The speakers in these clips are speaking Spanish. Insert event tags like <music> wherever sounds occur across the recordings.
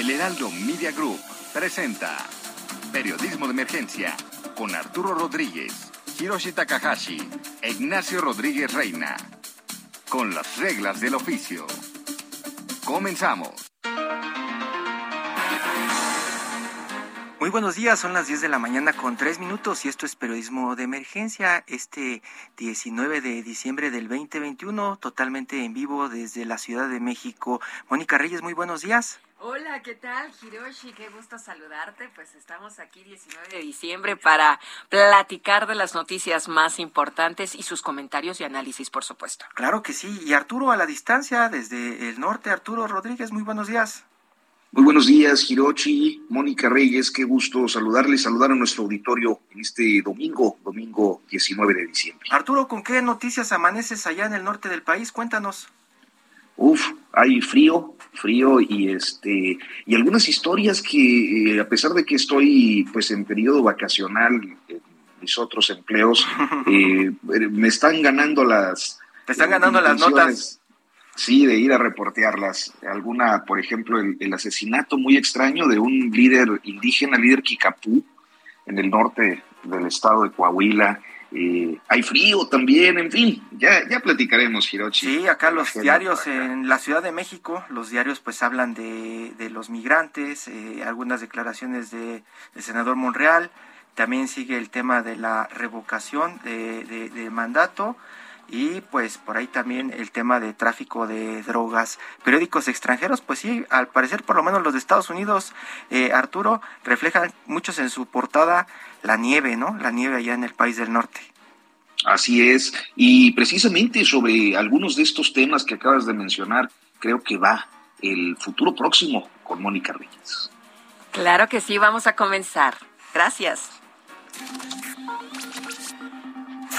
El Heraldo Media Group presenta Periodismo de Emergencia con Arturo Rodríguez, Hiroshi Takahashi e Ignacio Rodríguez Reina. Con las reglas del oficio. Comenzamos. Muy buenos días, son las 10 de la mañana con 3 minutos y esto es Periodismo de Emergencia, este 19 de diciembre del 2021, totalmente en vivo desde la Ciudad de México. Mónica Reyes, muy buenos días. Hola, ¿qué tal, Hiroshi? Qué gusto saludarte. Pues estamos aquí 19 de diciembre para platicar de las noticias más importantes y sus comentarios y análisis, por supuesto. Claro que sí. Y Arturo a la distancia, desde el norte, Arturo Rodríguez, muy buenos días. Muy buenos días, Hirochi, Mónica Reyes, qué gusto saludarles, saludar a nuestro auditorio en este domingo, domingo 19 de diciembre. Arturo, ¿con qué noticias amaneces allá en el norte del país? Cuéntanos. Uf, hay frío, frío y este y algunas historias que eh, a pesar de que estoy pues en periodo vacacional en mis otros empleos <laughs> eh, me están ganando las te están ganando las notas Sí, de ir a reportearlas. Alguna, por ejemplo, el, asesinato muy extraño de un líder indígena, líder Kikapú, en el norte del estado de Coahuila. Eh, hay frío también, en fin, ya, ya platicaremos, Hirochi. Sí, acá los diarios en la Ciudad de México, los diarios pues hablan de, de los migrantes, eh, algunas declaraciones de, del senador Monreal, también sigue el tema de la revocación de, de mandato y pues por ahí también el tema de tráfico de drogas. Periódicos extranjeros, pues sí, al parecer por lo menos los de Estados Unidos, eh, Arturo, reflejan muchos en su portada la nieve, ¿no? La nieve allá en el país del norte. Así es, y precisamente sobre algunos de estos temas que acabas de mencionar, creo que va el futuro próximo con Mónica Reyes. Claro que sí, vamos a comenzar. Gracias.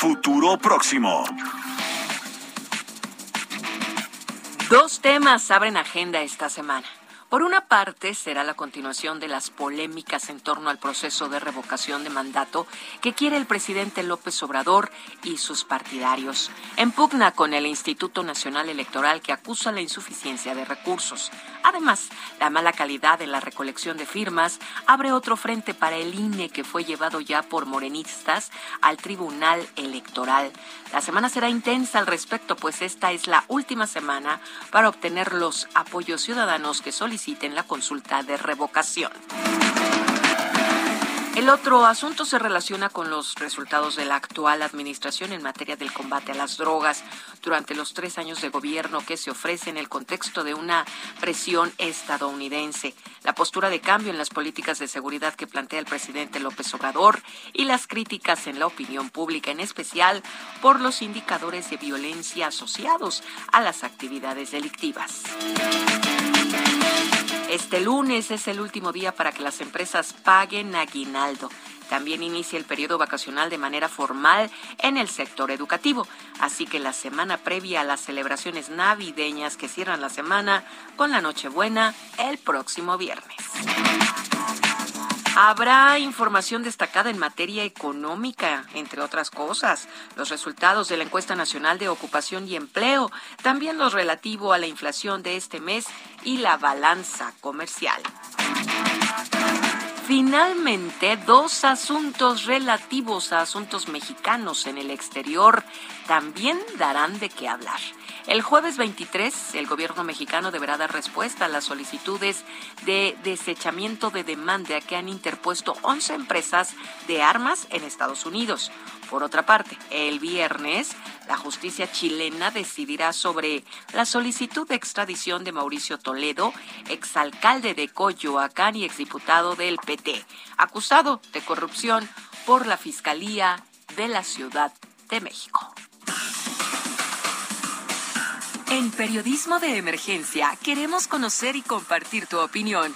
Futuro próximo. Dos temas abren agenda esta semana. Por una parte, será la continuación de las polémicas en torno al proceso de revocación de mandato que quiere el presidente López Obrador y sus partidarios, en pugna con el Instituto Nacional Electoral que acusa la insuficiencia de recursos. Además, la mala calidad de la recolección de firmas abre otro frente para el INE que fue llevado ya por morenistas al Tribunal Electoral. La semana será intensa al respecto, pues esta es la última semana para obtener los apoyos ciudadanos que solicitan en la consulta de revocación. El otro asunto se relaciona con los resultados de la actual administración en materia del combate a las drogas durante los tres años de gobierno que se ofrece en el contexto de una presión estadounidense, la postura de cambio en las políticas de seguridad que plantea el presidente López Obrador y las críticas en la opinión pública, en especial por los indicadores de violencia asociados a las actividades delictivas. Este lunes es el último día para que las empresas paguen aguinaldo. También inicia el periodo vacacional de manera formal en el sector educativo, así que la semana previa a las celebraciones navideñas que cierran la semana con la Nochebuena el próximo viernes. Habrá información destacada en materia económica, entre otras cosas, los resultados de la encuesta nacional de ocupación y empleo, también los relativo a la inflación de este mes y la balanza comercial. Finalmente, dos asuntos relativos a asuntos mexicanos en el exterior también darán de qué hablar. El jueves 23, el gobierno mexicano deberá dar respuesta a las solicitudes de desechamiento de demanda que han interpuesto 11 empresas de armas en Estados Unidos. Por otra parte, el viernes, la justicia chilena decidirá sobre la solicitud de extradición de Mauricio Toledo, exalcalde de Coyoacán y exdiputado del PT, acusado de corrupción por la Fiscalía de la Ciudad de México. En Periodismo de Emergencia queremos conocer y compartir tu opinión.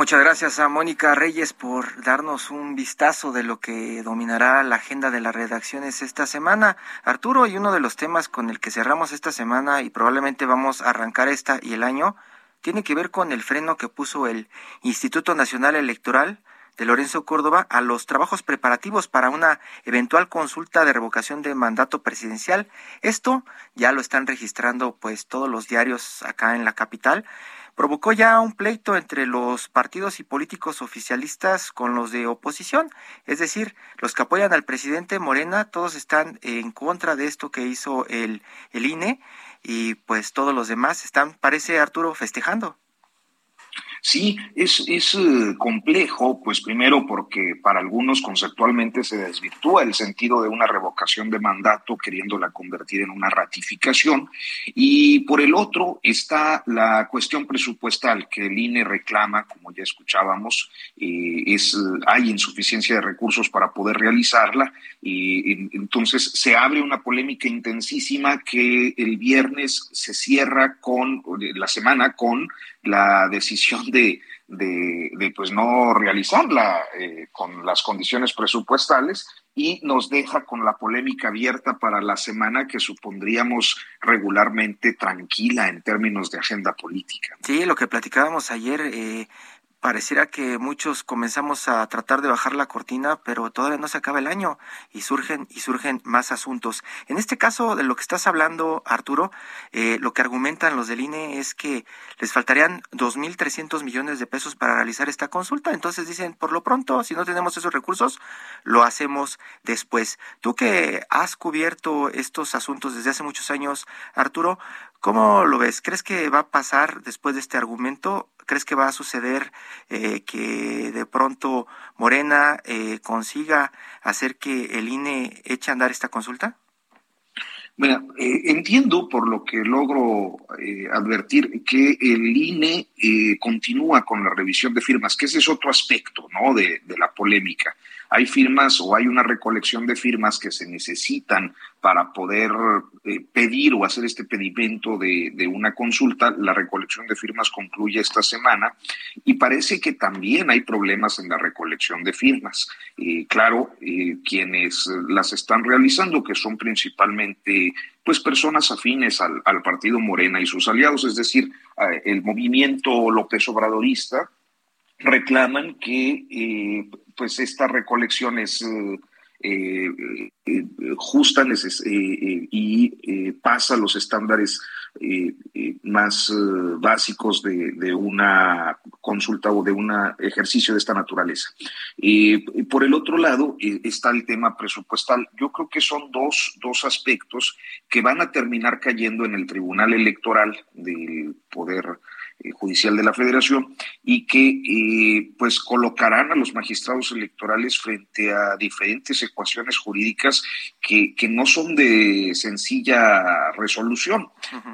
Muchas gracias a Mónica Reyes por darnos un vistazo de lo que dominará la agenda de las redacciones esta semana. Arturo, y uno de los temas con el que cerramos esta semana y probablemente vamos a arrancar esta y el año, tiene que ver con el freno que puso el Instituto Nacional Electoral de Lorenzo Córdoba a los trabajos preparativos para una eventual consulta de revocación de mandato presidencial. Esto ya lo están registrando pues todos los diarios acá en la capital provocó ya un pleito entre los partidos y políticos oficialistas con los de oposición, es decir, los que apoyan al presidente Morena, todos están en contra de esto que hizo el, el INE y pues todos los demás están, parece Arturo, festejando. Sí, es, es eh, complejo, pues primero porque para algunos conceptualmente se desvirtúa el sentido de una revocación de mandato queriéndola convertir en una ratificación. Y por el otro está la cuestión presupuestal que el INE reclama, como ya escuchábamos, eh, es, hay insuficiencia de recursos para poder realizarla y entonces se abre una polémica intensísima que el viernes se cierra con la semana con la decisión de, de, pues no realizarla eh, con las condiciones presupuestales y nos deja con la polémica abierta para la semana que supondríamos regularmente tranquila en términos de agenda política. Sí, lo que platicábamos ayer, eh, pareciera que muchos comenzamos a tratar de bajar la cortina, pero todavía no se acaba el año y surgen y surgen más asuntos. En este caso de lo que estás hablando, Arturo, eh, lo que argumentan los del INE es que les faltarían 2.300 millones de pesos para realizar esta consulta. Entonces dicen, por lo pronto, si no tenemos esos recursos, lo hacemos después. Tú que has cubierto estos asuntos desde hace muchos años, Arturo, ¿cómo lo ves? ¿Crees que va a pasar después de este argumento? ¿Crees que va a suceder eh, que de pronto Morena eh, consiga hacer que el INE eche a andar esta consulta? Bueno, eh, entiendo por lo que logro advertir que el INE continúa con la revisión de firmas, que ese es otro aspecto ¿no? de la polémica hay firmas o hay una recolección de firmas que se necesitan para poder eh, pedir o hacer este pedimento de, una consulta. La recolección de firmas concluye esta semana y parece que también hay problemas en la recolección de firmas. Eh, claro, eh, quienes las están realizando, que son principalmente pues personas afines al, partido Morena y sus aliados, es decir, el movimiento López Obradorista, reclaman que pues esta recolección es eh, eh, justa y pasa los estándares más básicos de, una consulta o de un ejercicio de esta naturaleza. por el otro lado está el tema presupuestal. Yo creo que son dos, dos aspectos que van a terminar cayendo en el Tribunal Electoral del Poder eh, judicial de la Federación y que eh, pues colocarán a los magistrados electorales frente a diferentes ecuaciones jurídicas que, que no son de sencilla resolución.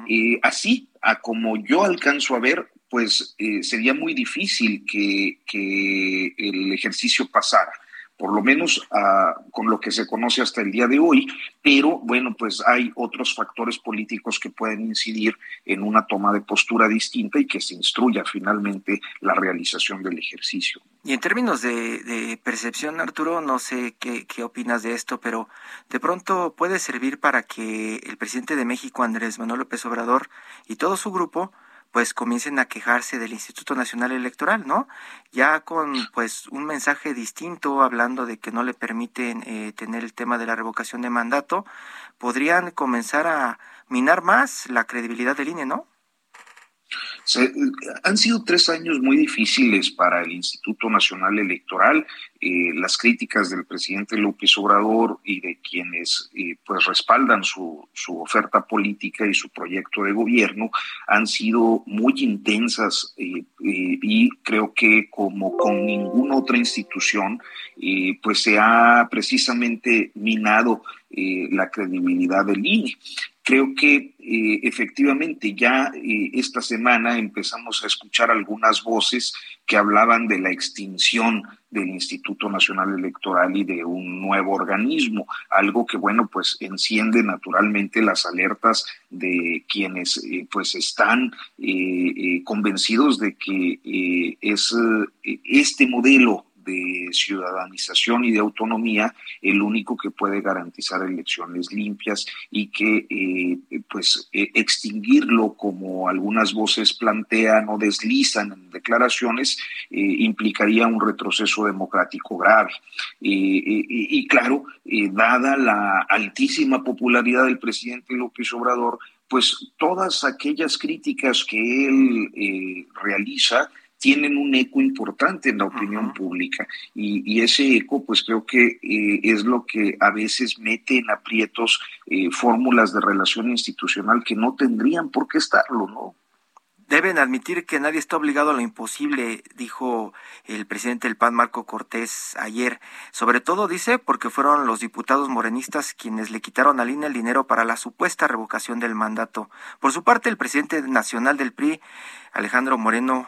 Eh, así, a como yo alcanzo a ver, pues sería muy difícil que, que el ejercicio pasara por lo menos ah, con lo que se conoce hasta el día de hoy, pero bueno, pues hay otros factores políticos que pueden incidir en una toma de postura distinta y que se instruya finalmente la realización del ejercicio. Y en términos de, percepción, Arturo, no sé qué, qué, opinas de esto, pero de pronto puede servir para que el presidente de México, Andrés Manuel López Obrador, y todo su grupo, pues comiencen a quejarse del Instituto Nacional Electoral, ¿no? Ya con pues un mensaje distinto hablando de que no le permiten eh, tener el tema de la revocación de mandato, podrían comenzar a minar más la credibilidad del INE, ¿no? Han sido tres años muy difíciles para el Instituto Nacional Electoral. Eh, las críticas del presidente López Obrador y de quienes eh, pues respaldan su, su, oferta política y su proyecto de gobierno han sido muy intensas eh, y creo que como con ninguna otra institución pues se ha precisamente minado la credibilidad del INE. Creo que eh, efectivamente ya eh, esta semana empezamos a escuchar algunas voces que hablaban de la extinción del Instituto Nacional Electoral y de un nuevo organismo, algo que bueno pues enciende naturalmente las alertas de quienes eh, pues están convencidos de que es este modelo de ciudadanización y de autonomía el único que puede garantizar elecciones limpias y que eh, pues eh, extinguirlo como algunas voces plantean o deslizan en declaraciones eh, implicaría un retroceso democrático grave. Y claro dada la altísima popularidad del presidente López Obrador pues todas aquellas críticas que él realiza tienen un eco importante en la opinión pública y, ese eco pues creo que eh, es lo que a veces mete en aprietos eh, fórmulas de relación institucional que no tendrían por qué estarlo, ¿no? Deben admitir que nadie está obligado a lo imposible, dijo el presidente del PAN, Marco Cortés, ayer. Sobre todo, dice, porque fueron los diputados morenistas quienes le quitaron a Lina el dinero para la supuesta revocación del mandato. Por su parte, el presidente nacional del PRI, Alejandro Moreno,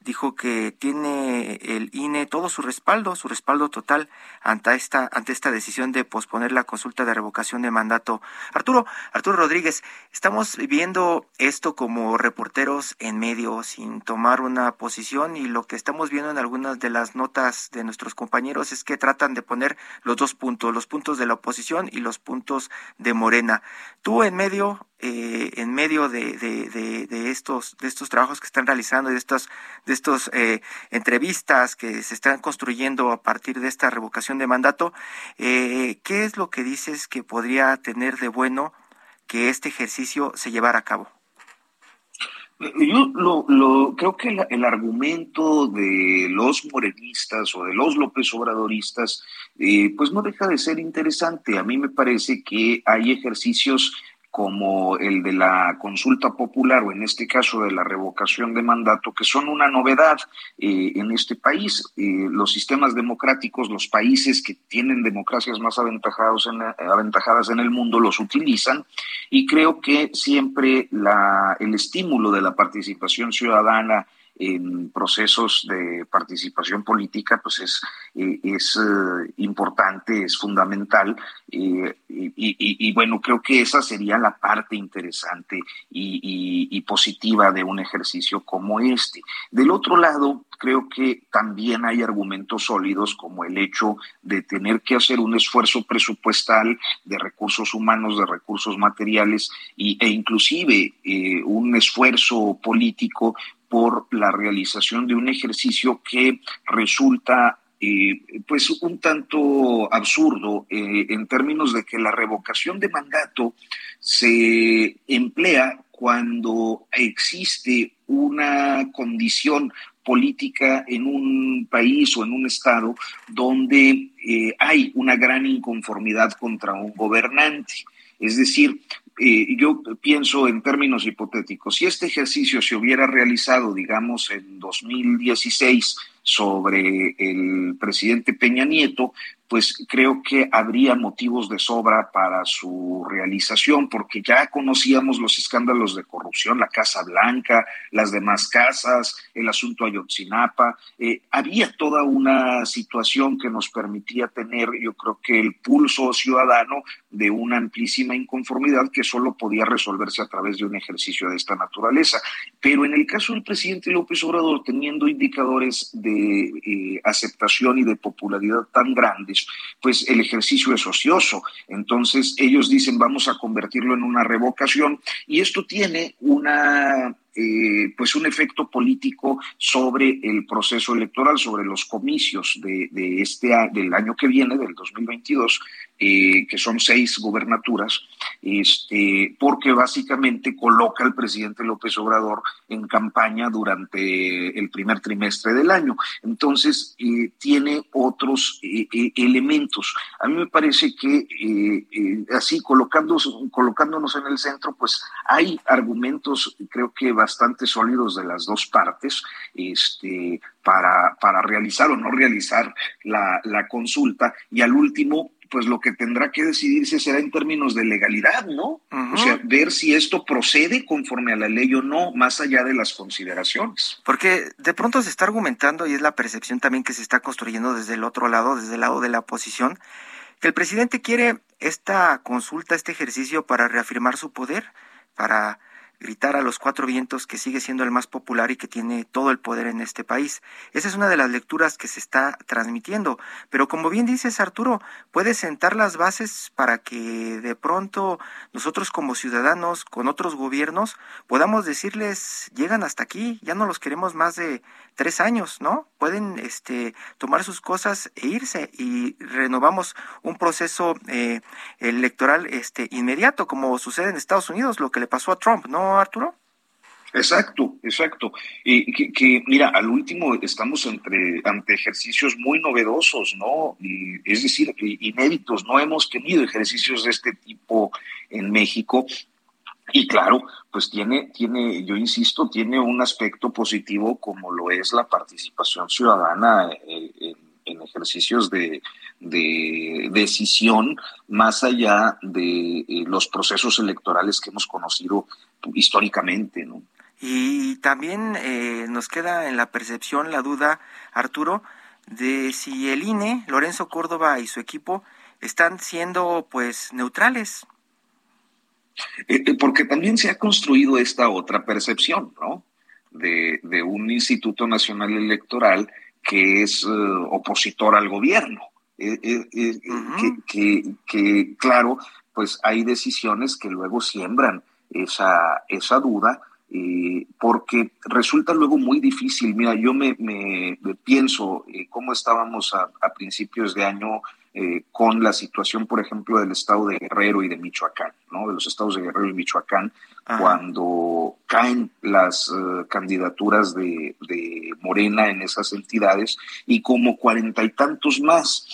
dijo que tiene el INE todo su respaldo, su respaldo total ante esta, ante esta decisión de posponer la consulta de revocación de mandato. Arturo, Arturo Rodríguez, estamos viendo esto como reporteros en medio, sin tomar una posición, y lo que estamos viendo en algunas de las notas de nuestros compañeros es que tratan de poner los dos puntos, los puntos de la oposición y los puntos de Morena. Tú en medio, eh, en medio de, de, estos, de estos trabajos que están realizando y de estas de estos, eh, entrevistas que se están construyendo a partir de esta revocación de mandato, eh, ¿qué es lo que dices que podría tener de bueno que este ejercicio se llevara a cabo? Yo lo, creo que el, argumento de los morenistas o de los López Obradoristas, pues no deja de ser interesante. A mí me parece que hay ejercicios como el de la consulta popular o en este caso de la revocación de mandato, que son una novedad eh, en este país. Eh, los sistemas democráticos, los países que tienen democracias más aventajados en, aventajadas en el mundo los utilizan y creo que siempre la, el estímulo de la participación ciudadana en procesos de participación política, pues es, eh, es eh, importante, es fundamental. Eh, y, bueno, creo que esa sería la parte interesante y, positiva de un ejercicio como este. Del otro lado, creo que también hay argumentos sólidos como el hecho de tener que hacer un esfuerzo presupuestal de recursos humanos, de recursos materiales e inclusive un esfuerzo político por la realización de un ejercicio que resulta eh, pues un tanto absurdo eh, en términos de que la revocación de mandato se emplea cuando existe una condición política en un país o en un estado donde eh, hay una gran inconformidad contra un gobernante. Es decir, eh, yo pienso en términos hipotéticos, si este ejercicio se hubiera realizado, digamos, en 2016 sobre el presidente Peña Nieto, pues creo que habría motivos de sobra para su realización, porque ya conocíamos los escándalos de corrupción, la Casa Blanca, las demás casas, el asunto Ayotzinapa. Eh, había toda una situación que nos permitía tener, yo creo que el pulso ciudadano de una amplísima inconformidad que solo podía resolverse a través de un ejercicio de esta naturaleza. Pero en el caso del presidente López Obrador, teniendo indicadores de eh, aceptación y de popularidad tan grandes, pues el ejercicio es ocioso. Entonces ellos dicen vamos a convertirlo en una revocación y esto tiene una eh, pues un efecto político sobre el proceso electoral, sobre los comicios de, este del año que viene, del 2022, eh, que son seis gubernaturas, este, porque básicamente coloca al presidente López Obrador en campaña durante el primer trimestre del año. Entonces, eh, tiene otros eh, elementos. A mí me parece que así, colocándonos, colocándonos en el centro, pues hay argumentos, creo que bastante sólidos de las dos partes, este, para, para realizar o no realizar la, la consulta. Y al último, pues lo que tendrá que decidirse será en términos de legalidad, ¿no? O sea, ver si esto procede conforme a la ley o no, más allá de las consideraciones. Porque de pronto se está argumentando, y es la percepción también que se está construyendo desde el otro lado, desde el lado de la oposición, que el presidente quiere esta consulta, este ejercicio para reafirmar su poder, para gritar a los cuatro vientos que sigue siendo el más popular y que tiene todo el poder en este país. Esa es una de las lecturas que se está transmitiendo. Pero como bien dices, Arturo, puede sentar las bases para que de pronto nosotros como ciudadanos, con otros gobiernos, podamos decirles, llegan hasta aquí, ya no los queremos más de tres años, ¿no? Pueden este, tomar sus cosas e irse y renovamos un proceso eh, electoral este, inmediato, como sucede en Estados Unidos, lo que le pasó a Trump, ¿no? Arturo? Exacto, exacto. Y que, mira, al último estamos entre, ante ejercicios muy novedosos, ¿no? Y, es decir, inéditos. No hemos tenido ejercicios de este tipo en México. Y claro, pues tiene, tiene, yo insisto, tiene un aspecto positivo como lo es la participación ciudadana eh, en, ejercicios de, de, decisión más allá de eh, los procesos electorales que hemos conocido históricamente, ¿no? Y también eh, nos queda en la percepción la duda, Arturo, de si el INE, Lorenzo Córdoba y su equipo están siendo pues neutrales. Eh, eh, porque también se ha construido esta otra percepción, ¿no? De, un Instituto Nacional Electoral que es opositor al gobierno. que, que, claro, pues hay decisiones que luego siembran esa, esa duda, eh, porque resulta luego muy difícil. Mira, yo me, me, pienso eh, cómo estábamos a, principios de año eh, con la situación, por ejemplo, del estado de Guerrero y de Michoacán, ¿no? De los estados de Guerrero y Michoacán, cuando caen las eh, candidaturas de, de, Morena en esas entidades y como cuarenta y tantos más.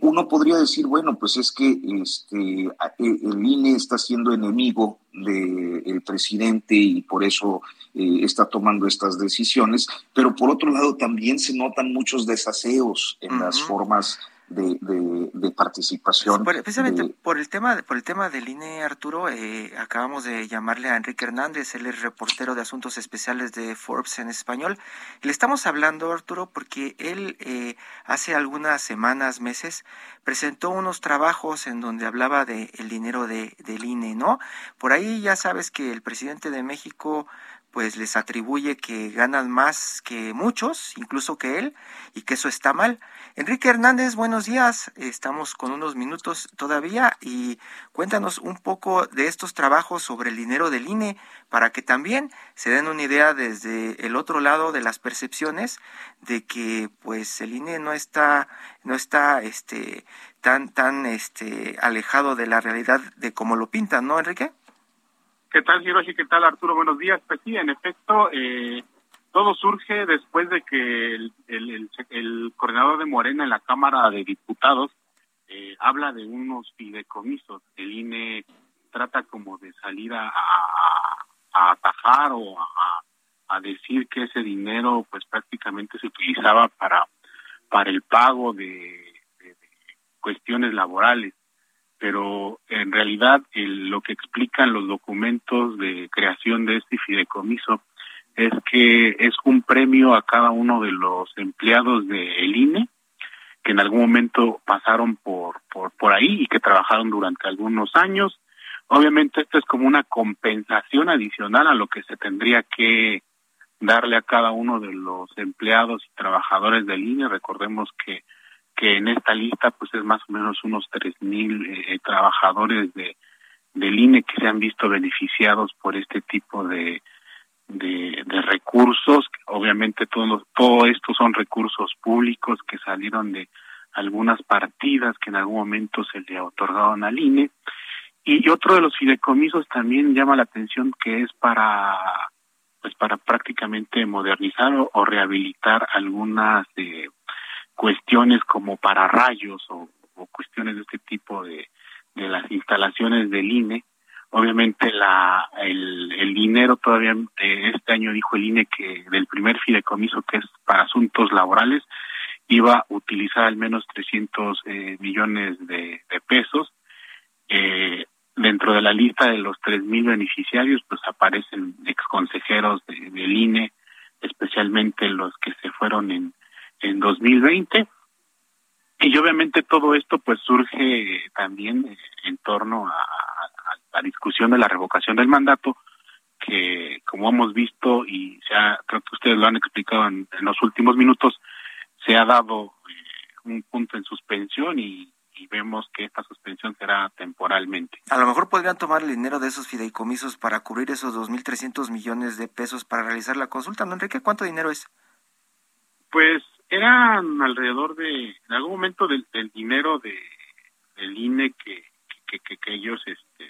uno podría decir, bueno, pues es que este, e, el INE está siendo enemigo del presidente y por eso eh, está tomando estas decisiones, pero por otro lado también se notan muchos desaseos en las formas de, participación. precisamente por el tema por el tema del INE Arturo, eh, acabamos de llamarle a Enrique Hernández, él es reportero de asuntos especiales de Forbes en español. le estamos hablando, Arturo, porque él eh, hace algunas semanas, meses, presentó unos trabajos en donde hablaba de el dinero de, del INE, ¿no? Por ahí ya sabes que el presidente de México pues les atribuye que ganan más que muchos, incluso que él, y que eso está mal. Enrique Hernández, buenos días. Estamos con unos minutos todavía y cuéntanos un poco de estos trabajos sobre el dinero del INE para que también se den una idea desde el otro lado de las percepciones de que pues el INE no está no está este tan tan este alejado de la realidad de como lo pintan, ¿no, Enrique? ¿Qué tal, Hiroshi? ¿Qué tal, Arturo? Buenos días. Pues sí, en efecto, eh, todo surge después de que el, coordinador de Morena en la Cámara de Diputados eh, habla de unos fideicomisos. El INE trata como de salir a, atajar o a, decir que ese dinero pues prácticamente se utilizaba para, para el pago de cuestiones laborales pero en realidad lo que explican los documentos de creación de este fideicomiso es que es un premio a cada uno de los empleados del INE que en algún momento pasaron por, por, por ahí y que trabajaron durante algunos años. Obviamente esto es como una compensación adicional a lo que se tendría que darle a cada uno de los empleados y trabajadores del INE. Recordemos que que en esta lista pues es más o menos unos tres mil eh, trabajadores de del INE que se han visto beneficiados por este tipo de de, recursos, obviamente todo, todo esto son recursos públicos que salieron de algunas partidas que en algún momento se le otorgaron al INE. Y otro de los fideicomisos también llama la atención que es para pues para prácticamente modernizar o, rehabilitar algunas eh, cuestiones como para rayos o, cuestiones de este tipo de, de las instalaciones del INE Obviamente la el, dinero todavía este año dijo el INE que del primer fideicomiso que es para asuntos laborales iba a utilizar al menos 300 eh, millones de, pesos. Eh, dentro de la lista de los 3.000 beneficiarios pues aparecen exconsejeros de, del INE, especialmente los que se fueron en, en 2020. Y obviamente todo esto pues surge también en torno a, la discusión de la revocación del mandato, que como hemos visto y se creo que ustedes lo han explicado en, los últimos minutos, se ha dado eh, un punto en suspensión y, vemos que esta suspensión será temporalmente. A lo mejor podrían tomar el dinero de esos fideicomisos para cubrir esos 2.300 millones de pesos para realizar la consulta. ¿No, Enrique? ¿Cuánto dinero es? Pues eran alrededor de, en algún momento del, dinero de, del INE que, que, que, que ellos este,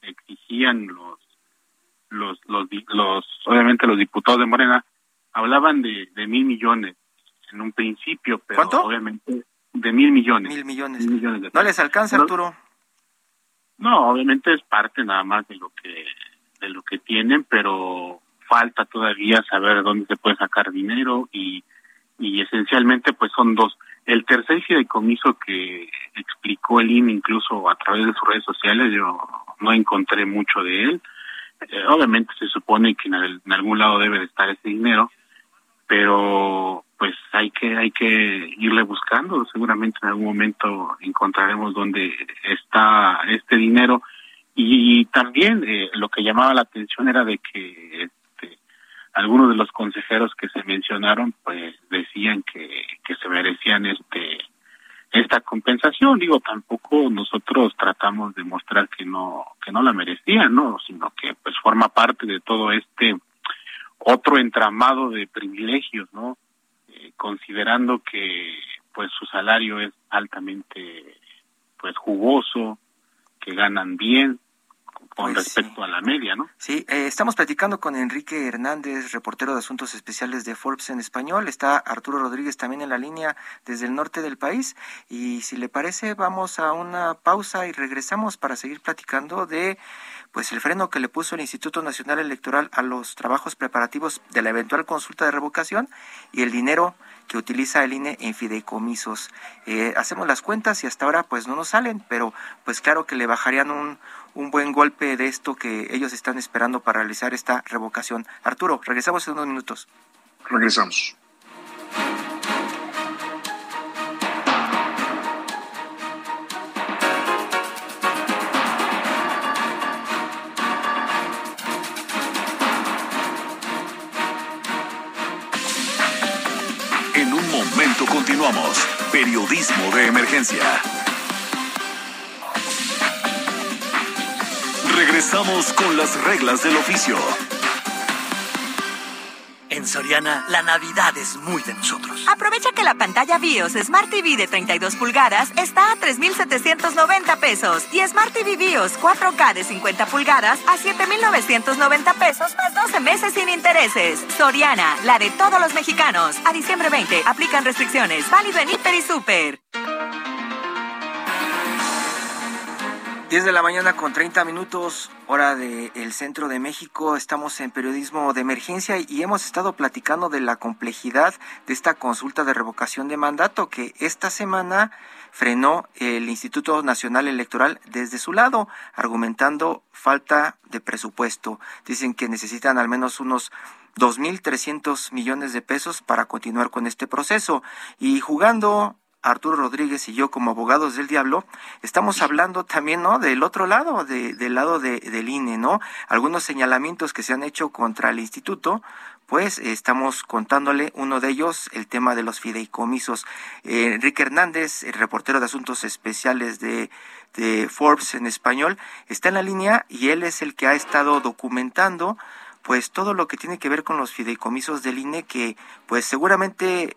exigían los, los, los, los, obviamente los diputados de Morena, hablaban de, de mil millones en un principio, pero obviamente de mil millones. Mil millones. ¿No les alcanza, Arturo? No, obviamente es parte nada más de lo que de lo que tienen, pero falta todavía saber dónde se puede sacar dinero y, y esencialmente pues son dos. El tercer fideicomiso que explicó el INE incluso a través de sus redes sociales, yo no encontré mucho de él. Eh, obviamente se supone que en, algún lado debe de estar ese dinero, pero pues hay que hay que irle buscando. Seguramente en algún momento encontraremos dónde está este dinero. Y, también eh, lo que llamaba la atención era de que este, algunos de los consejeros que se mencionaron pues decían que, que se merecían este esta compensación. Digo, tampoco nosotros tratamos de mostrar que no que no la merecían, no, sino que pues forma parte de todo este otro entramado de privilegios, ¿no? Eh, considerando que pues su salario es altamente pues jugoso, que ganan bien, con pues respecto a la media, ¿no? Sí, eh, estamos platicando con Enrique Hernández, reportero de Asuntos Especiales de Forbes en español. Está Arturo Rodríguez también en la línea desde el norte del país. Y si le parece, vamos a una pausa y regresamos para seguir platicando de pues el freno que le puso el Instituto Nacional Electoral a los trabajos preparativos de la eventual consulta de revocación y el dinero que utiliza el INE en fideicomisos. Eh, hacemos las cuentas y hasta ahora pues no nos salen, pero pues claro que le bajarían un, un buen golpe de esto que ellos están esperando para realizar esta revocación. Arturo, regresamos en unos minutos. Regresamos. Periodismo de emergencia. Regresamos con las reglas del oficio. En Soriana, la Navidad es muy de nosotros. Aprovecha que la pantalla BIOS Smart TV de 32 pulgadas está a 3,790 pesos y Smart TV BIOS 4K de 50 pulgadas a 7,990 pesos más 12 meses sin intereses. Soriana, la de todos los mexicanos. A diciembre 20, aplican restricciones. Válido en Hiper y Super. 10 de la mañana con 30 minutos, hora del centro de México. Estamos en periodismo de emergencia y hemos estado platicando de la complejidad de esta consulta de revocación de mandato que esta semana frenó el Instituto Nacional Electoral desde su lado, argumentando falta de presupuesto. Dicen que necesitan al menos unos 2.300 millones de pesos para continuar con este proceso. Y jugando Arturo Rodríguez y yo como abogados del diablo, estamos hablando también, ¿no? Del otro lado, del lado de, del INE, ¿no? Algunos señalamientos que se han hecho contra el instituto, pues estamos contándole uno de ellos, el tema de los fideicomisos. Eh, Enrique Hernández, el reportero de Asuntos Especiales de, de Forbes en español, está en la línea y él es el que ha estado documentando pues todo lo que tiene que ver con los fideicomisos del INE que pues seguramente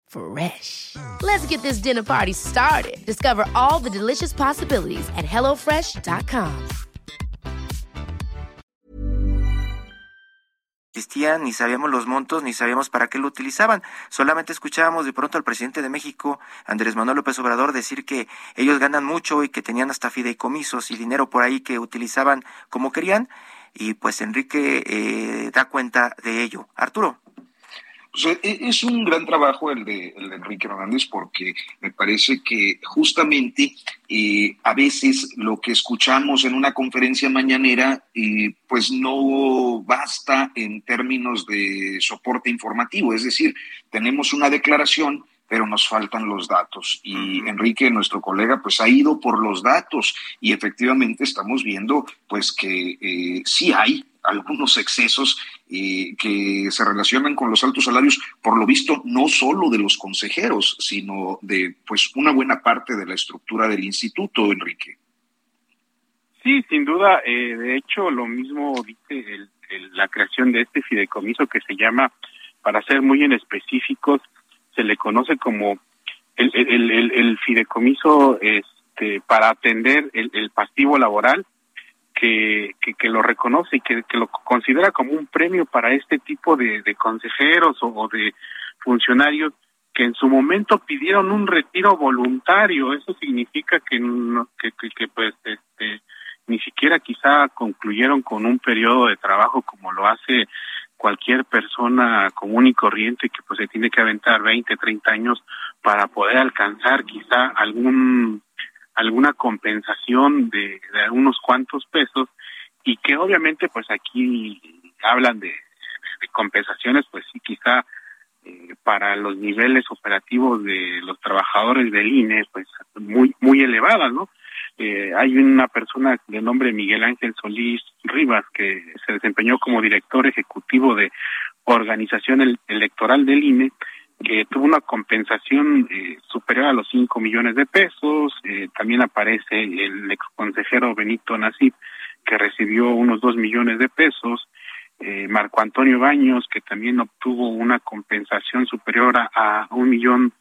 Fresh. Let's get this dinner party started. Discover all the delicious possibilities at hellofresh.com. existían, ni sabíamos los montos, ni sabíamos para qué lo utilizaban. Solamente escuchábamos de pronto al presidente de México, Andrés Manuel López Obrador, decir que ellos ganan mucho y que tenían hasta fideicomisos y dinero por ahí que utilizaban como querían. Y pues Enrique eh, da cuenta de ello. Arturo. Pues, eh, es un gran trabajo el de, el de, Enrique Hernández porque me parece que justamente eh, a veces lo que escuchamos en una conferencia mañanera eh, pues no basta en términos de soporte informativo, es decir, tenemos una declaración pero nos faltan los datos. Y Enrique, nuestro colega, pues ha ido por los datos. Y efectivamente estamos viendo pues que eh, sí hay algunos excesos eh, que se relacionan con los altos salarios, por lo visto, no solo de los consejeros, sino de pues una buena parte de la estructura del instituto, Enrique. Sí, sin duda. Eh, de hecho, lo mismo dice la creación de este fideicomiso que se llama, para ser muy en específicos, se le conoce como el, el, el, fideicomiso este, para atender el, pasivo laboral que, que, lo reconoce y que, lo considera como un premio para este tipo de, consejeros o, de funcionarios que en su momento pidieron un retiro voluntario. Eso significa que, que, que, pues este, ni siquiera quizá concluyeron con un periodo de trabajo como lo hace cualquier persona común y corriente que pues se tiene que aventar 20, 30 años para poder alcanzar quizá algún alguna compensación de, de unos cuantos pesos y que obviamente pues aquí hablan de, compensaciones pues sí quizá eh, para los niveles operativos de los trabajadores del INE pues muy muy elevadas no eh, hay una persona de nombre Miguel Ángel Solís Rivas que se desempeñó como director ejecutivo de organización electoral del INE que tuvo una compensación eh, superior a los 5 millones de pesos. Eh, también aparece el ex consejero Benito Nasip, que recibió unos 2 millones de pesos. Eh, Marco Antonio Baños, que también obtuvo una compensación superior a, un millón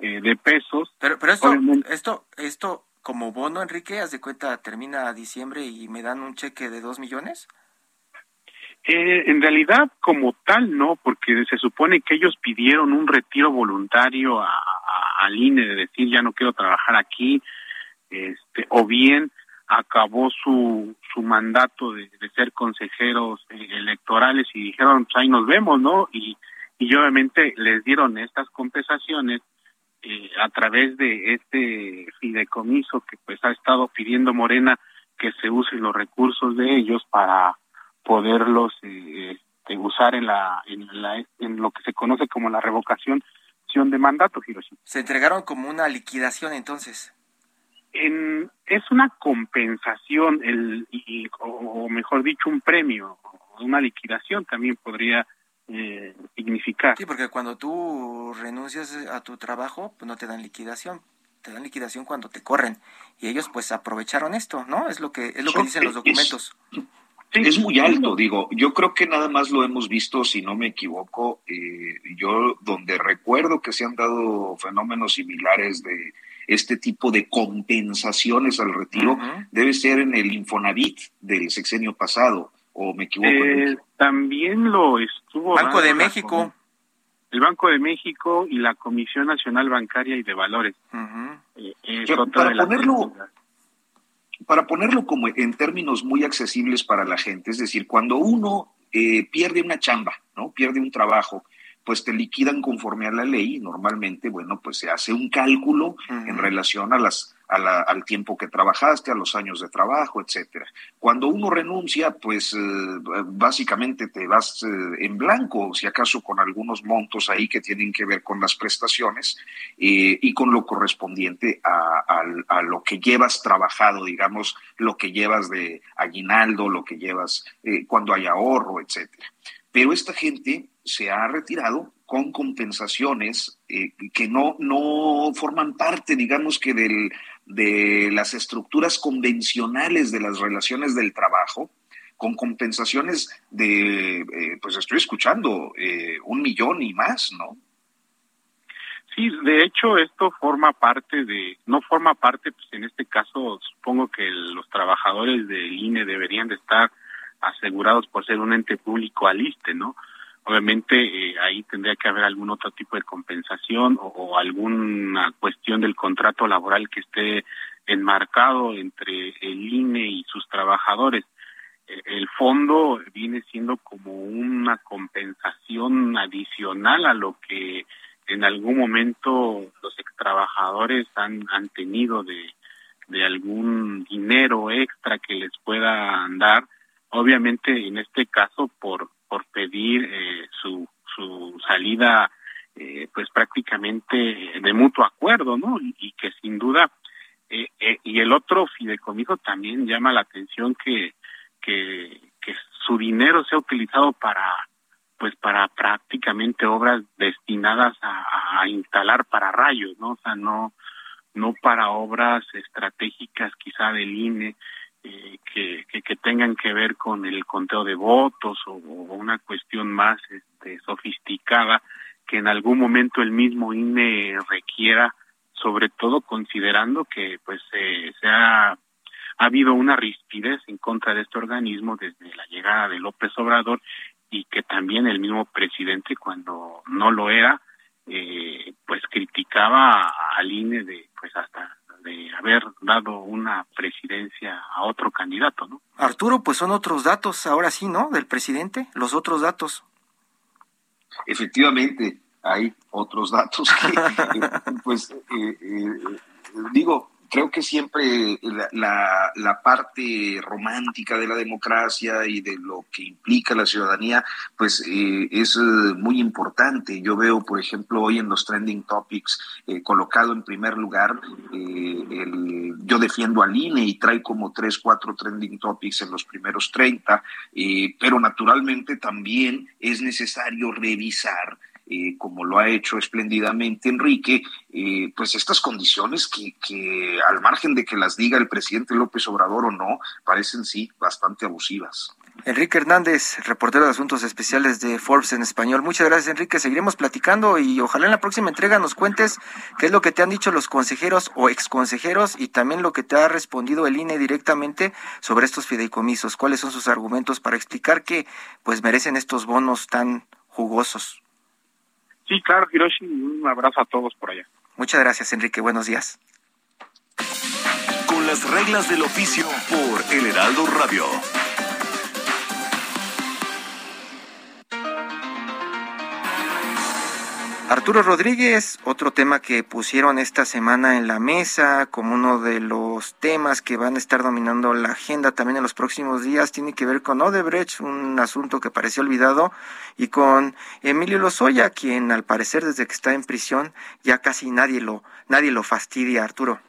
de pesos. Pero, pero esto, esto, esto, como bono, Enrique, haz de cuenta, termina diciembre y me dan un cheque de 2 millones. Eh, en realidad, como tal, no, porque se supone que ellos pidieron un retiro voluntario a, al INE de decir ya no quiero trabajar aquí, este, o bien acabó su, su mandato de, ser consejeros eh, electorales y dijeron, pues ahí nos vemos, ¿no? Y, y obviamente les dieron estas compensaciones eh, a través de este fideicomiso que pues ha estado pidiendo Morena que se usen los recursos de ellos para poderlos eh, este, usar en la, en la en lo que se conoce como la revocación de mandato, Hiroshi. Se entregaron como una liquidación entonces. En, es una compensación, el, y, o, mejor dicho, un premio, una liquidación también podría eh, significar. Sí, porque cuando tú renuncias a tu trabajo, pues no te dan liquidación, te dan liquidación cuando te corren. Y ellos pues aprovecharon esto, ¿no? Es lo que, es lo que dicen los documentos es muy alto, digo, yo creo que nada más lo hemos visto, si no me equivoco, eh, yo donde recuerdo que se han dado fenómenos similares de este tipo de compensaciones al retiro, debe ser en el Infonavit del sexenio pasado, o me equivoco. Eh, también lo estuvo... Banco de México. El Banco de México y la Comisión Nacional Bancaria y de Valores. Eh, para ponerlo para ponerlo como en términos muy accesibles para la gente, es decir, cuando uno eh, pierde una chamba, ¿no? Pierde un trabajo, pues te liquidan conforme a la ley. Normalmente, bueno, pues se hace un cálculo en relación a las al tiempo que trabajaste, a los años de trabajo, etcétera. Cuando uno renuncia, pues eh, básicamente te vas eh, en blanco, si acaso con algunos montos ahí que tienen que ver con las prestaciones eh, y con lo correspondiente a, a, lo que llevas trabajado, digamos, lo que llevas de aguinaldo, lo que llevas cuando hay ahorro, etcétera. Pero esta gente se ha retirado con compensaciones que no, no forman parte, digamos que del, de las estructuras convencionales de las relaciones del trabajo, con compensaciones de, eh, pues estoy escuchando, eh, un millón y más, ¿no? Sí, de hecho esto forma parte de, no forma parte, pues en este caso supongo que los trabajadores del INE deberían de estar asegurados por ser un ente público aliste, ¿no? Obviamente eh, ahí tendría que haber algún otro tipo de compensación o, alguna cuestión del contrato laboral que esté enmarcado entre el INE y sus trabajadores. E, el fondo viene siendo como una compensación adicional a lo que en algún momento los extrabajadores han, han tenido de, algún dinero extra que les puedan dar, obviamente en este caso por por pedir eh, su, su salida eh, pues prácticamente de mutuo acuerdo, ¿no? Y, que sin duda, eh, y el otro fideicomiso también llama la atención que, que, que su dinero sea utilizado para pues para prácticamente obras destinadas a, a instalar para rayos, ¿no? O sea, no no para obras estratégicas quizá del INE, eh, que, que, tengan que ver con el conteo de votos o, una cuestión más este, sofisticada que en algún momento el mismo INE requiera, sobre todo considerando que pues se ha, ha habido una rispidez en contra de este organismo desde la llegada de López Obrador y que también el mismo presidente cuando no lo era eh, pues criticaba al INE de pues hasta de haber dado una presidencia a otro candidato, ¿no? Arturo, pues son otros datos, ahora sí, ¿no? Del presidente, los otros datos. Efectivamente, hay otros datos que, <laughs> eh, pues, eh, eh, digo, creo que siempre la, la, parte romántica de la democracia y de lo que implica la ciudadanía, pues eh, es eh, muy importante. Yo veo, por ejemplo, hoy en los trending topics, eh, colocado en primer lugar, el, yo defiendo al INE y trae como tres, cuatro trending topics en los primeros 30, pero naturalmente también es necesario revisar eh, como lo ha hecho espléndidamente Enrique, eh, pues estas condiciones que, que al margen de que las diga el presidente López Obrador o no, parecen sí bastante abusivas. Enrique Hernández, reportero de Asuntos Especiales de Forbes en español. Muchas gracias, Enrique. Seguiremos platicando y ojalá en la próxima entrega nos cuentes qué es lo que te han dicho los consejeros o exconsejeros y también lo que te ha respondido el INE directamente sobre estos fideicomisos. ¿Cuáles son sus argumentos para explicar que pues merecen estos bonos tan jugosos? Sí, claro, Hiroshi, un abrazo a todos por allá. Muchas gracias, Enrique. Buenos días. Con las reglas del oficio por El Heraldo Radio. Arturo Rodríguez, otro tema que pusieron esta semana en la mesa como uno de los temas que van a estar dominando la agenda también en los próximos días, tiene que ver con Odebrecht, un asunto que pareció olvidado, y con Emilio Lozoya, quien al parecer desde que está en prisión ya casi nadie lo, nadie lo fastidia, Arturo.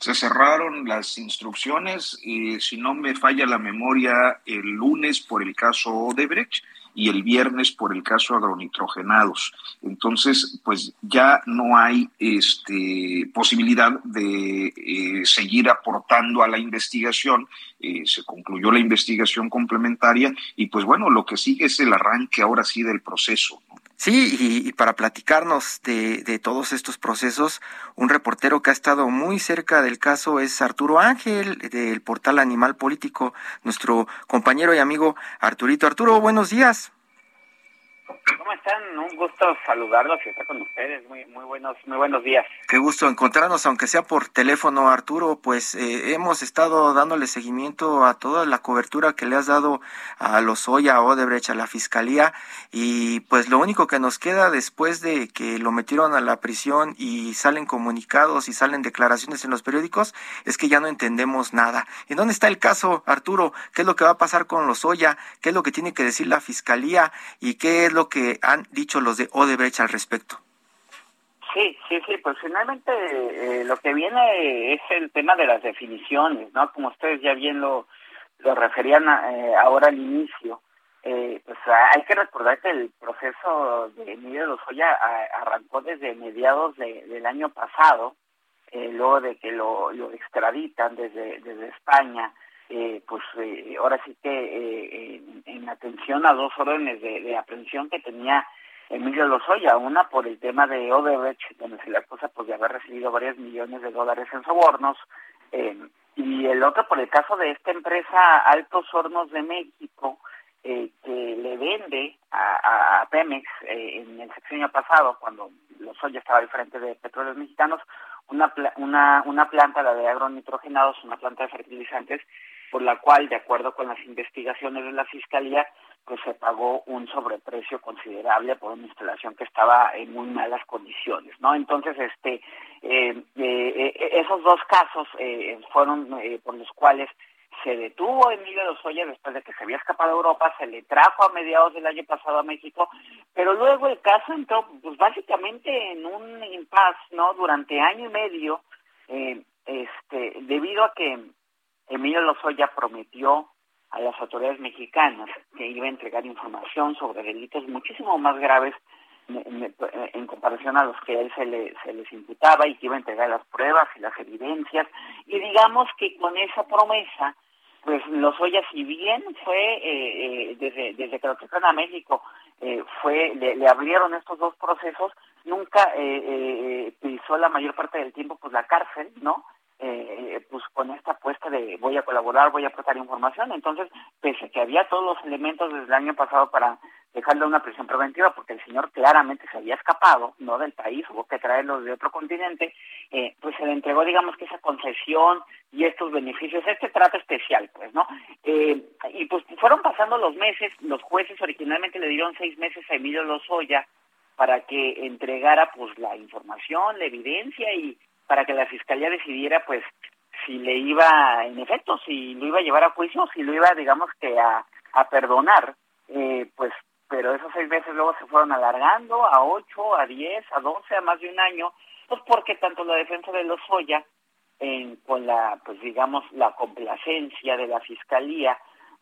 Se cerraron las instrucciones si no me falla la memoria el lunes por el caso Odebrecht y el viernes por el caso agronitrogenados. Entonces, pues ya no hay este, posibilidad de eh, seguir aportando a la investigación. Eh, se concluyó la investigación complementaria y pues bueno, lo que sigue es el arranque ahora sí del proceso. Sí, y, para platicarnos de, de, todos estos procesos, un reportero que ha estado muy cerca del caso es Arturo Ángel, del portal Animal Político, nuestro compañero y amigo Arturito. Arturo, buenos días. ¿Cómo ¿Cómo están? Un gusto saludarlos y estar con ustedes. Muy, muy buenos, muy buenos días. Qué gusto encontrarnos, aunque sea por teléfono, Arturo. Pues eh, hemos estado dándole seguimiento a toda la cobertura que le has dado a Lozoya, a Odebrecht, a la Fiscalía, y pues lo único que nos queda después de que lo metieron a la prisión y salen comunicados y salen declaraciones en los periódicos, es que ya no entendemos nada. ¿En dónde está el caso, Arturo? ¿Qué es lo que va a pasar con Lozoya? ¿Qué es lo que tiene que decir la Fiscalía? ¿Y qué es lo que han dicho los de Odebrecht al respecto. Sí, sí, sí, pues finalmente eh, lo que viene es el tema de las definiciones, ¿no? Como ustedes ya bien lo, lo referían eh, ahora al inicio, eh, pues hay que recordar que el proceso de Emilio Lozoya arrancó desde mediados del año pasado, luego de que lo, lo extraditan desde, desde España, eh, pues eh, ahora sí que eh, en, atención a dos órdenes de, aprehensión que tenía Emilio Lozoya, una por el tema de Odebrecht, donde se le acusa pues, de haber recibido varios millones de dólares en sobornos, y el otro por el caso de esta empresa Altos Hornos de México, que le vende a, a Pemex en el sexenio pasado, cuando Lozoya estaba al frente de Petróleos Mexicanos, una, una, una planta, la de agronitrogenados, una planta de fertilizantes, por la cual, de acuerdo con las investigaciones de la Fiscalía, pues se pagó un sobreprecio considerable por una instalación que estaba en muy malas condiciones, ¿no? Entonces, este, eh, eh, eh esos dos casos eh, fueron eh, por los cuales se detuvo Emilio Lozoya después de que se había escapado a Europa, se le trajo a mediados del año pasado a México, pero luego el caso entró, pues básicamente en un impasse, ¿no? Durante año y medio, este, debido a que Emilio Lozoya prometió a las autoridades mexicanas que iba a entregar información sobre delitos muchísimo más graves en comparación a los que a él se, le, se les imputaba y que iba a entregar las pruebas y las evidencias. Y digamos que con esa promesa, pues Lozoya, si bien fue eh, eh, desde, desde que lo trajeron a México, eh, fue le, le, abrieron estos dos procesos, nunca pisó la mayor parte del tiempo pues la cárcel, ¿no? Eh, pues con esta apuesta de voy a colaborar, voy a aportar información. Entonces, pese a que había todos los elementos desde el año pasado para dejarle una prisión preventiva, porque el señor claramente se había escapado, no del país, hubo que traerlo de otro continente, eh, pues se le entregó, digamos, que esa concesión y estos beneficios, este trato especial, pues, ¿no? Eh, y pues fueron pasando los meses, los jueces originalmente le dieron seis meses a Emilio Lozoya para que entregara, pues, la información, la evidencia y para que la fiscalía decidiera pues si le iba, en efecto, si lo iba a llevar a juicio, si lo iba, digamos que a, perdonar, eh, pues, pero esos seis meses luego se fueron alargando a ocho, a diez, a doce, a más de un año, pues porque tanto la defensa de los eh, con la, pues digamos, la complacencia de la fiscalía,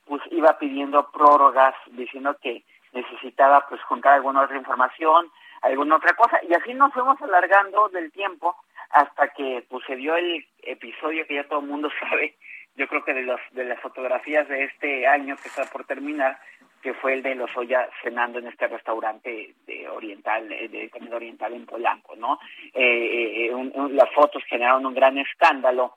pues iba pidiendo prórrogas, diciendo que necesitaba pues juntar alguna otra información, alguna otra cosa, y así nos fuimos alargando del tiempo hasta que pues, se dio el episodio que ya todo el mundo <laughs> sabe, yo creo que de, los, de las fotografías de este año que está por terminar, que fue el de los Lozoya cenando en este restaurante de oriental, eh, de comida oriental en Polanco, ¿no? Eh, eh las fotos generaron un gran escándalo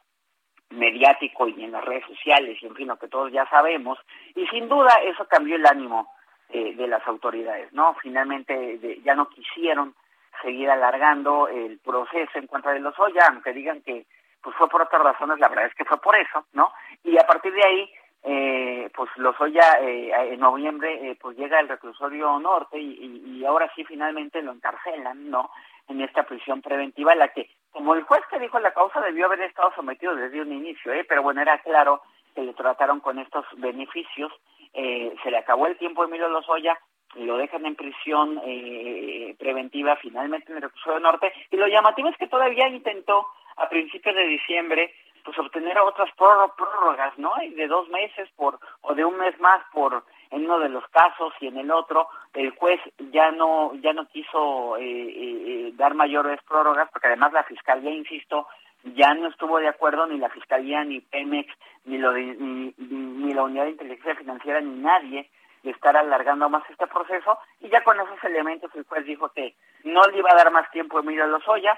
mediático y en las redes sociales, y en fin, lo que todos ya sabemos, y sin duda eso cambió el ánimo eh, de las autoridades, ¿no? Finalmente ya no quisieron seguir alargando el proceso en contra de los Lozoya, aunque digan que pues fue por otras razones, la verdad es que fue por eso, ¿no? Y a partir de ahí, eh, pues Lozoya eh, en noviembre eh, pues llega el reclusorio norte y, y, ahora sí finalmente lo encarcelan, ¿no? En esta prisión preventiva, la que, como el juez que dijo la causa, debió haber estado sometido desde un inicio, ¿eh? Pero bueno, era claro que le trataron con estos beneficios, eh, se le acabó el tiempo a Emilio Lozoya, lo dejan en prisión eh, preventiva finalmente en el recurso del norte y lo llamativo es que todavía intentó a principios de diciembre pues obtener otras prórrogas, ¿no? De dos meses por o de un mes más por en uno de los casos y en el otro el juez ya no ya no quiso eh, eh, dar mayores prórrogas porque además la fiscalía insisto ya no estuvo de acuerdo ni la fiscalía ni Pemex ni lo ni, ni la unidad de inteligencia financiera ni nadie de estar alargando más este proceso y ya con esos elementos el juez dijo que no le iba a dar más tiempo a Emilio Lozoya,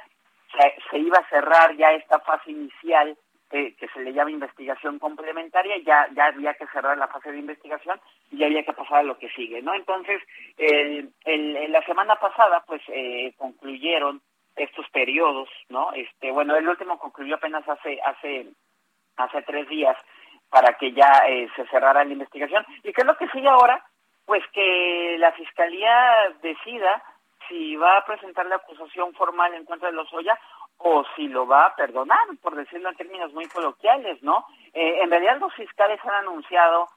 se, se iba a cerrar ya esta fase inicial eh, que se le llama investigación complementaria, ya, ya había que cerrar la fase de investigación y ya había que pasar a lo que sigue, ¿no? Entonces, el, el, la semana pasada, pues, eh, concluyeron estos periodos, ¿no? Este, bueno, el último concluyó apenas hace, hace, hace tres días para que ya eh, se cerrara la investigación. ¿Y qué es lo que sigue ahora? Pues que la Fiscalía decida si va a presentar la acusación formal en contra de Lozoya o si lo va a perdonar, por decirlo en términos muy coloquiales, ¿no? Eh, en realidad los fiscales han anunciado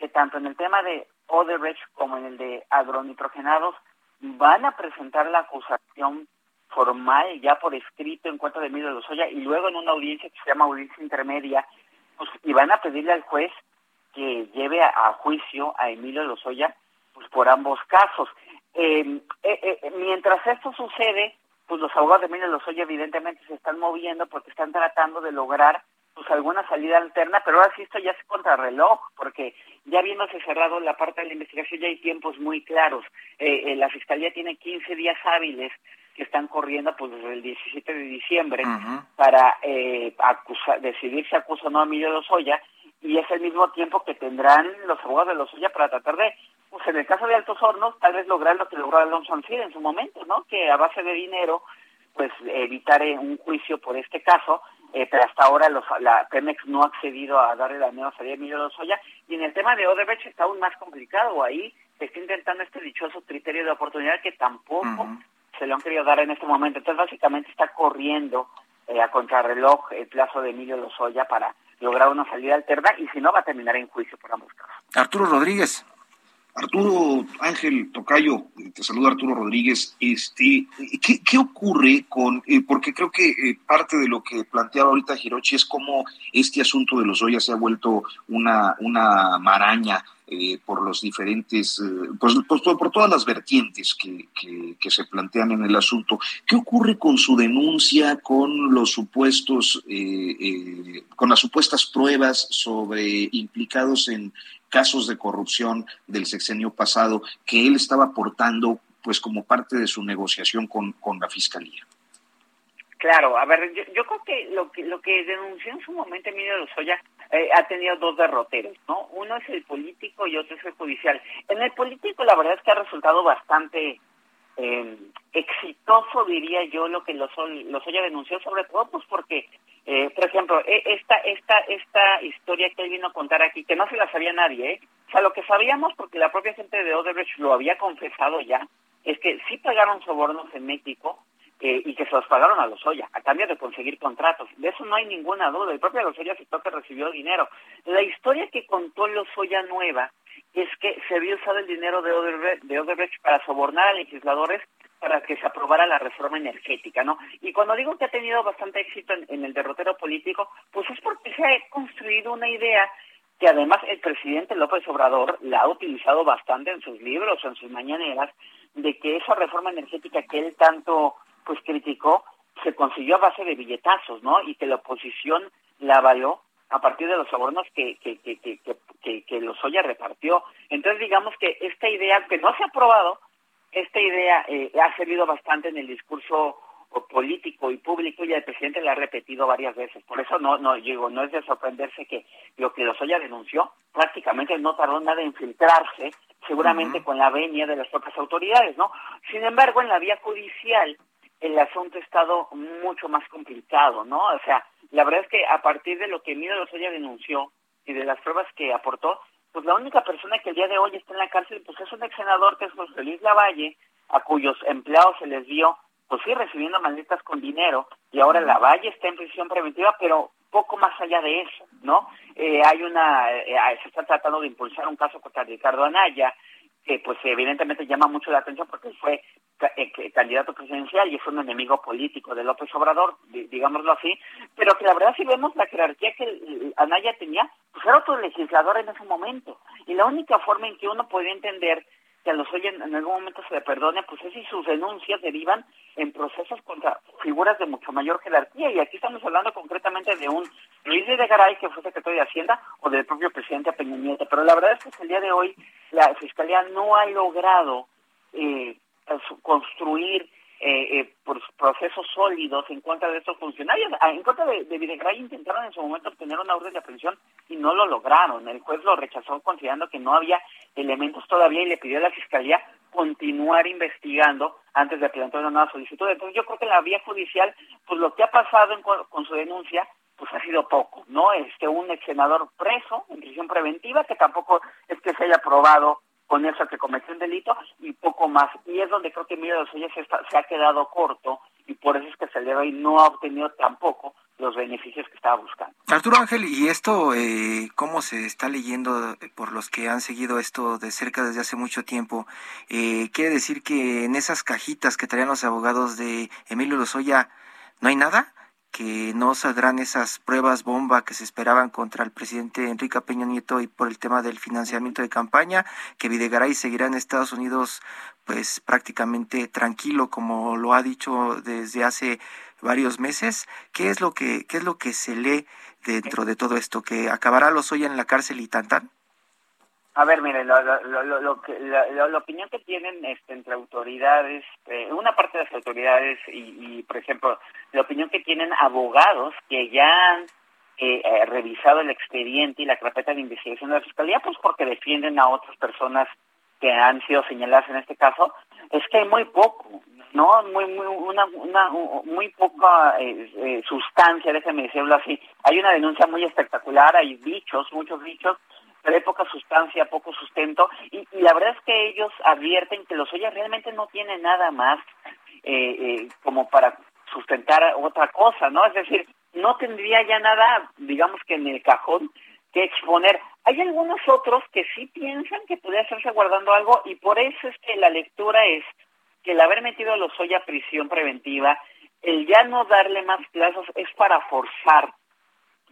que tanto en el tema de Odebrecht como en el de agronitrogenados van a presentar la acusación formal ya por escrito en contra de Emilio Lozoya y luego en una audiencia que se llama audiencia intermedia pues, y van a pedirle al juez que lleve a, juicio a Emilio Lozoya pues por ambos casos. Em, eh, eh, mientras esto sucede, pues los abogados de Emilio Lozoya evidentemente se están moviendo porque están tratando de lograr pues alguna salida alterna, pero ahora sí esto ya es contrarreloj, porque ya habiéndose cerrado la parte de la investigación ya hay tiempos muy claros. Eh, la Fiscalía tiene 15 días hábiles que están corriendo pues desde el 17 de diciembre para eh, acusar, decidir si acusa o no a Emilio Lozoya y es el mismo tiempo que tendrán los abogados de Lozoya para tratar de, pues en el caso de Altos Hornos, tal vez lograr lo que logró Alonso Ancir en su momento, ¿no? Que a base de dinero, pues evitar eh, un juicio por este caso, eh, pero hasta ahora los, la Pemex no ha accedido a darle la nueva salida a Emilio Lozoya y en el tema de Odebrecht está aún más complicado, ahí se está intentando este dichoso criterio de oportunidad que tampoco se lo han querido dar en este momento. Entonces, básicamente está corriendo eh, a contrarreloj el plazo de Emilio Lozoya para lograr una salida alterna y si no, va a terminar en juicio por ambos casos. Arturo Rodríguez. Arturo Ángel Tocayo, te saluda Arturo Rodríguez. Este, ¿qué, qué ocurre con, eh, porque creo que eh, parte de lo que planteaba ahorita Hirochi es cómo este asunto de los Oya se ha vuelto una, una maraña eh, por los diferentes, pues, pues, por, todas las vertientes que, que, se plantean en el asunto. ¿Qué ocurre con su denuncia, con los supuestos, con las supuestas pruebas sobre implicados en casos de corrupción del sexenio pasado que él estaba aportando pues como parte de su negociación con, con la fiscalía. Claro, a ver, yo, creo que lo que lo que denunció en su momento Emilio Lozoya eh, ha tenido dos derroteros, ¿no? Uno es el político y otro es el judicial. En el político la verdad es que ha resultado bastante eh, exitoso, diría yo, lo que Lozoya denunció, sobre todo pues porque eh, por ejemplo, e, esta, esta, esta historia que él vino a contar aquí, que no se la sabía nadie, ¿eh? O sea, lo que sabíamos, porque la propia gente de Odebrecht lo había confesado ya, es que sí pagaron sobornos en México eh, y que se los pagaron a Lozoya, a cambio de conseguir contratos. De eso no hay ninguna duda. El propio Lozoya citó que recibió dinero. La historia que contó Lozoya Nueva es que se había usado el dinero de Odebrecht, de Odebrecht para sobornar a legisladores para que se aprobara la reforma energética, ¿no? Y cuando digo que ha tenido bastante éxito en, el derrotero político, pues es porque se ha construido una idea que además el presidente López Obrador la ha utilizado bastante en sus libros, en sus mañaneras, de que esa reforma energética que él tanto pues criticó se consiguió a base de billetazos, ¿no? Y que la oposición la avaló a partir de los sobornos que, que, que, que, que, que Lozoya repartió. Entonces digamos que esta idea que no se ha aprobado, esta idea eh, ha servido bastante en el discurso político y público y el presidente la ha repetido varias veces. Por eso no, no digo, no es de sorprenderse que lo que Lozoya denunció prácticamente no tardó nada en filtrarse, seguramente con la venia de las propias autoridades, ¿no? Sin embargo, en la vía judicial el asunto ha estado mucho más complicado, ¿no? O sea, la verdad es que a partir de lo que Emilio Lozoya denunció y de las pruebas que aportó, pues la única persona que el día de hoy está en la cárcel, pues es un ex senador que es José Luis Lavalle, a cuyos empleados se les dio, pues sí, recibiendo maletas con dinero, y ahora Lavalle está en prisión preventiva, pero poco más allá de eso, ¿no? Eh, hay una, eh, se está tratando de impulsar un caso contra Ricardo Anaya, que pues evidentemente llama mucho la atención porque fue eh, candidato presidencial y es un enemigo político de López Obrador, digámoslo así, pero que la verdad si vemos la jerarquía que Anaya tenía, pues era otro legislador en ese momento. Y la única forma en que uno podía entender que a los oyen en algún momento se le perdone, pues es si sus denuncias derivan en procesos contra figuras de mucho mayor jerarquía. Y aquí estamos hablando concretamente de un Luis de Garay, que fue secretario de Hacienda, o del propio presidente Peña Nieto. Pero la verdad es que el día de hoy la Fiscalía no ha logrado eh, construir eh, eh, procesos sólidos en contra de estos funcionarios. Ah, en contra de, de Videgaray intentaron en su momento obtener una orden de aprehensión y no lo lograron. El juez lo rechazó considerando que no había elementos todavía y le pidió a la Fiscalía continuar investigando antes de plantear una nueva solicitud. Entonces yo creo que la vía judicial, pues lo que ha pasado con su denuncia, pues ha sido poco, ¿no? Este, un ex senador preso en prisión preventiva, que tampoco es que se haya probado con eso que cometió un delito y poco más. Y es donde creo que Emilio Lozoya se, se ha quedado corto y por eso es que se y no ha obtenido tampoco los beneficios que estaba buscando. Arturo Ángel, ¿y esto eh, cómo se está leyendo por los que han seguido esto de cerca desde hace mucho tiempo? Eh, ¿Quiere decir que en esas cajitas que traían los abogados de Emilio Lozoya no hay nada? Que no saldrán esas pruebas bomba que se esperaban contra el presidente Enrique Peña Nieto y por el tema del financiamiento de campaña, que Videgaray seguirá en Estados Unidos pues prácticamente tranquilo como lo ha dicho desde hace varios meses. ¿Qué es lo que qué es lo que se lee dentro de todo esto que acabará los hoy en la cárcel y tan tan? A ver, miren, lo, lo, lo, que, la, opinión que tienen este, entre autoridades, eh, una parte de las autoridades y, por ejemplo, la opinión que tienen abogados que ya han eh, eh, revisado el expediente y la carpeta de investigación de la Fiscalía, pues porque defienden a otras personas que han sido señaladas en este caso, es que hay muy poco, ¿no? Muy, muy, una, una, muy poca sustancia, déjenme decirlo así. Hay una denuncia muy espectacular, hay dichos, muchos dichos, hay poca sustancia, poco sustento, y, la verdad es que ellos advierten que los Lozoya realmente no tiene nada más eh, eh, como para sustentar otra cosa, ¿no? Es decir, no tendría ya nada, digamos que en el cajón que exponer. Hay algunos otros que sí piensan que podría estarse guardando algo y por eso es que la lectura es que el haber metido a Lozoya a prisión preventiva, el ya no darle más plazos es para forzar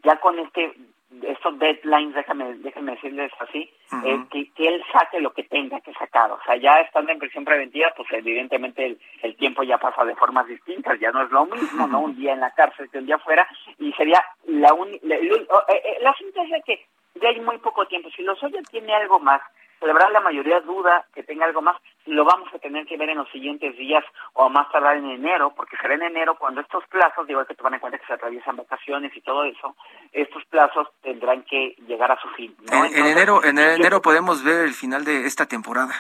ya con este estos deadlines, déjame, déjame decirles así, eh, que, que, él saque lo que tenga que sacar. O sea, ya estando en prisión preventiva, pues evidentemente el, el tiempo ya pasa de formas distintas, ya no es lo mismo, ¿no? Un día en la cárcel que un día fuera, y sería la única... Eh, eh, el, asunto es de que ya hay muy poco tiempo. Si los tiene algo más celebrar la mayoría duda que tenga algo más, lo vamos a tener que ver en los siguientes días o a más tardar en enero, porque será en enero cuando estos plazos, digo que van en cuenta que se atraviesan vacaciones y todo eso, estos plazos tendrán que llegar a su fin. En, enero, en enero podemos ver el final de esta temporada.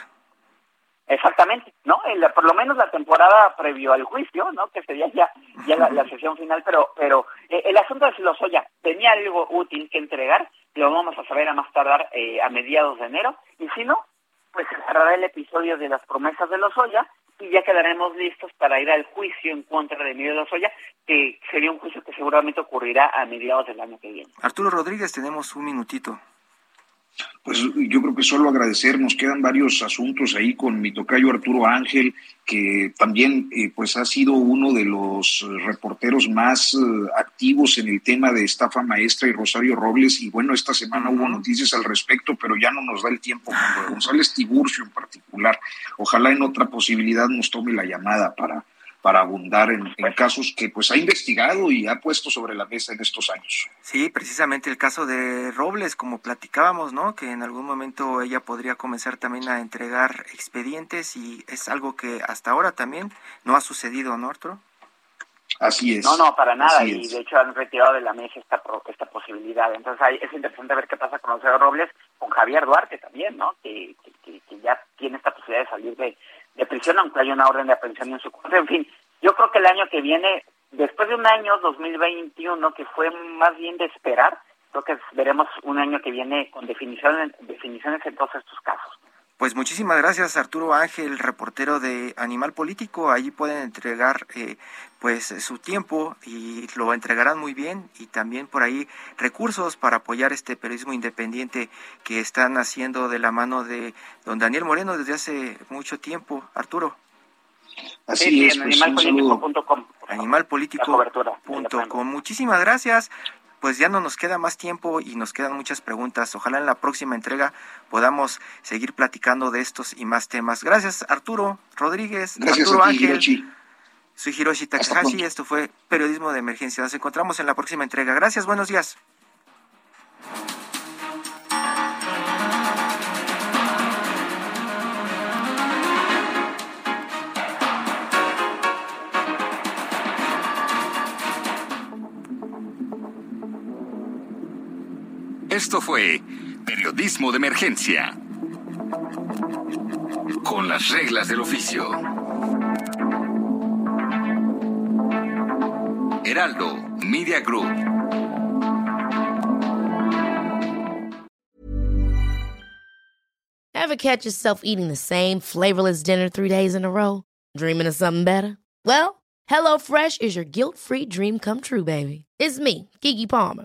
Exactamente, ¿no? por lo menos la temporada previo al juicio, ¿no? Que sería ya, ya la, sesión final, pero, pero eh, el asunto de Lozoya tenía algo útil que entregar, lo vamos a saber a más tardar eh, a mediados de enero, y si no, pues se cerrará el episodio de las promesas de Lozoya y ya quedaremos listos para ir al juicio en contra de Emilio Lozoya, que sería un juicio que seguramente ocurrirá a mediados del año que viene. Arturo Rodríguez, tenemos un minutito. Pues yo creo que solo agradecer, nos quedan varios asuntos ahí con mi tocayo Arturo Ángel, que también eh, pues ha sido uno de los reporteros más eh, activos en el tema de estafa maestra y Rosario Robles, y bueno, esta semana hubo noticias al respecto, pero ya no nos da el tiempo, González Tiburcio en particular. Ojalá en otra posibilidad nos tome la llamada para para abundar en, casos que pues ha investigado y ha puesto sobre la mesa en estos años. Sí, precisamente el caso de Robles, como platicábamos, ¿no? Que en algún momento ella podría comenzar también a entregar expedientes y es algo que hasta ahora también no ha sucedido, ¿no, Arturo? Así es. No, no, para nada. y de hecho han retirado de la mesa esta, esta posibilidad. Entonces es interesante ver qué pasa con José Robles, con Javier Duarte también, ¿no? Que, que, que ya tiene esta posibilidad de salir de, de prisión, aunque hay una orden de aprehensión en su contra. En fin, yo creo que el año que viene, después de un año, 2021, que fue más bien de esperar, creo que veremos un año que viene con definiciones, definiciones en todos estos casos. Pues muchísimas gracias Arturo Ángel, reportero de Animal Político. Allí pueden entregar eh, pues su tiempo y lo entregarán muy bien y también por ahí recursos para apoyar este periodismo independiente que están haciendo de la mano de don Daniel Moreno desde hace mucho tiempo. Arturo. Así es, pues, animalpolitico.com. Animalpolitico.com. Muchísimas gracias pues ya no nos queda más tiempo y nos quedan muchas preguntas. Ojalá en la próxima entrega podamos seguir platicando de estos y más temas. Gracias Arturo Rodríguez, Arturo Ángel. Soy Hiroshi Takahashi esto fue Periodismo de Emergencia. Nos encontramos en la próxima entrega. Gracias, buenos días. Esto fue Periodismo de Emergencia. Con las reglas del oficio. Heraldo Media Group. Ever catch yourself eating the same flavorless dinner three days in a row? Dreaming of something better? Well, HelloFresh is your guilt-free dream come true, baby. It's me, Kiki Palmer.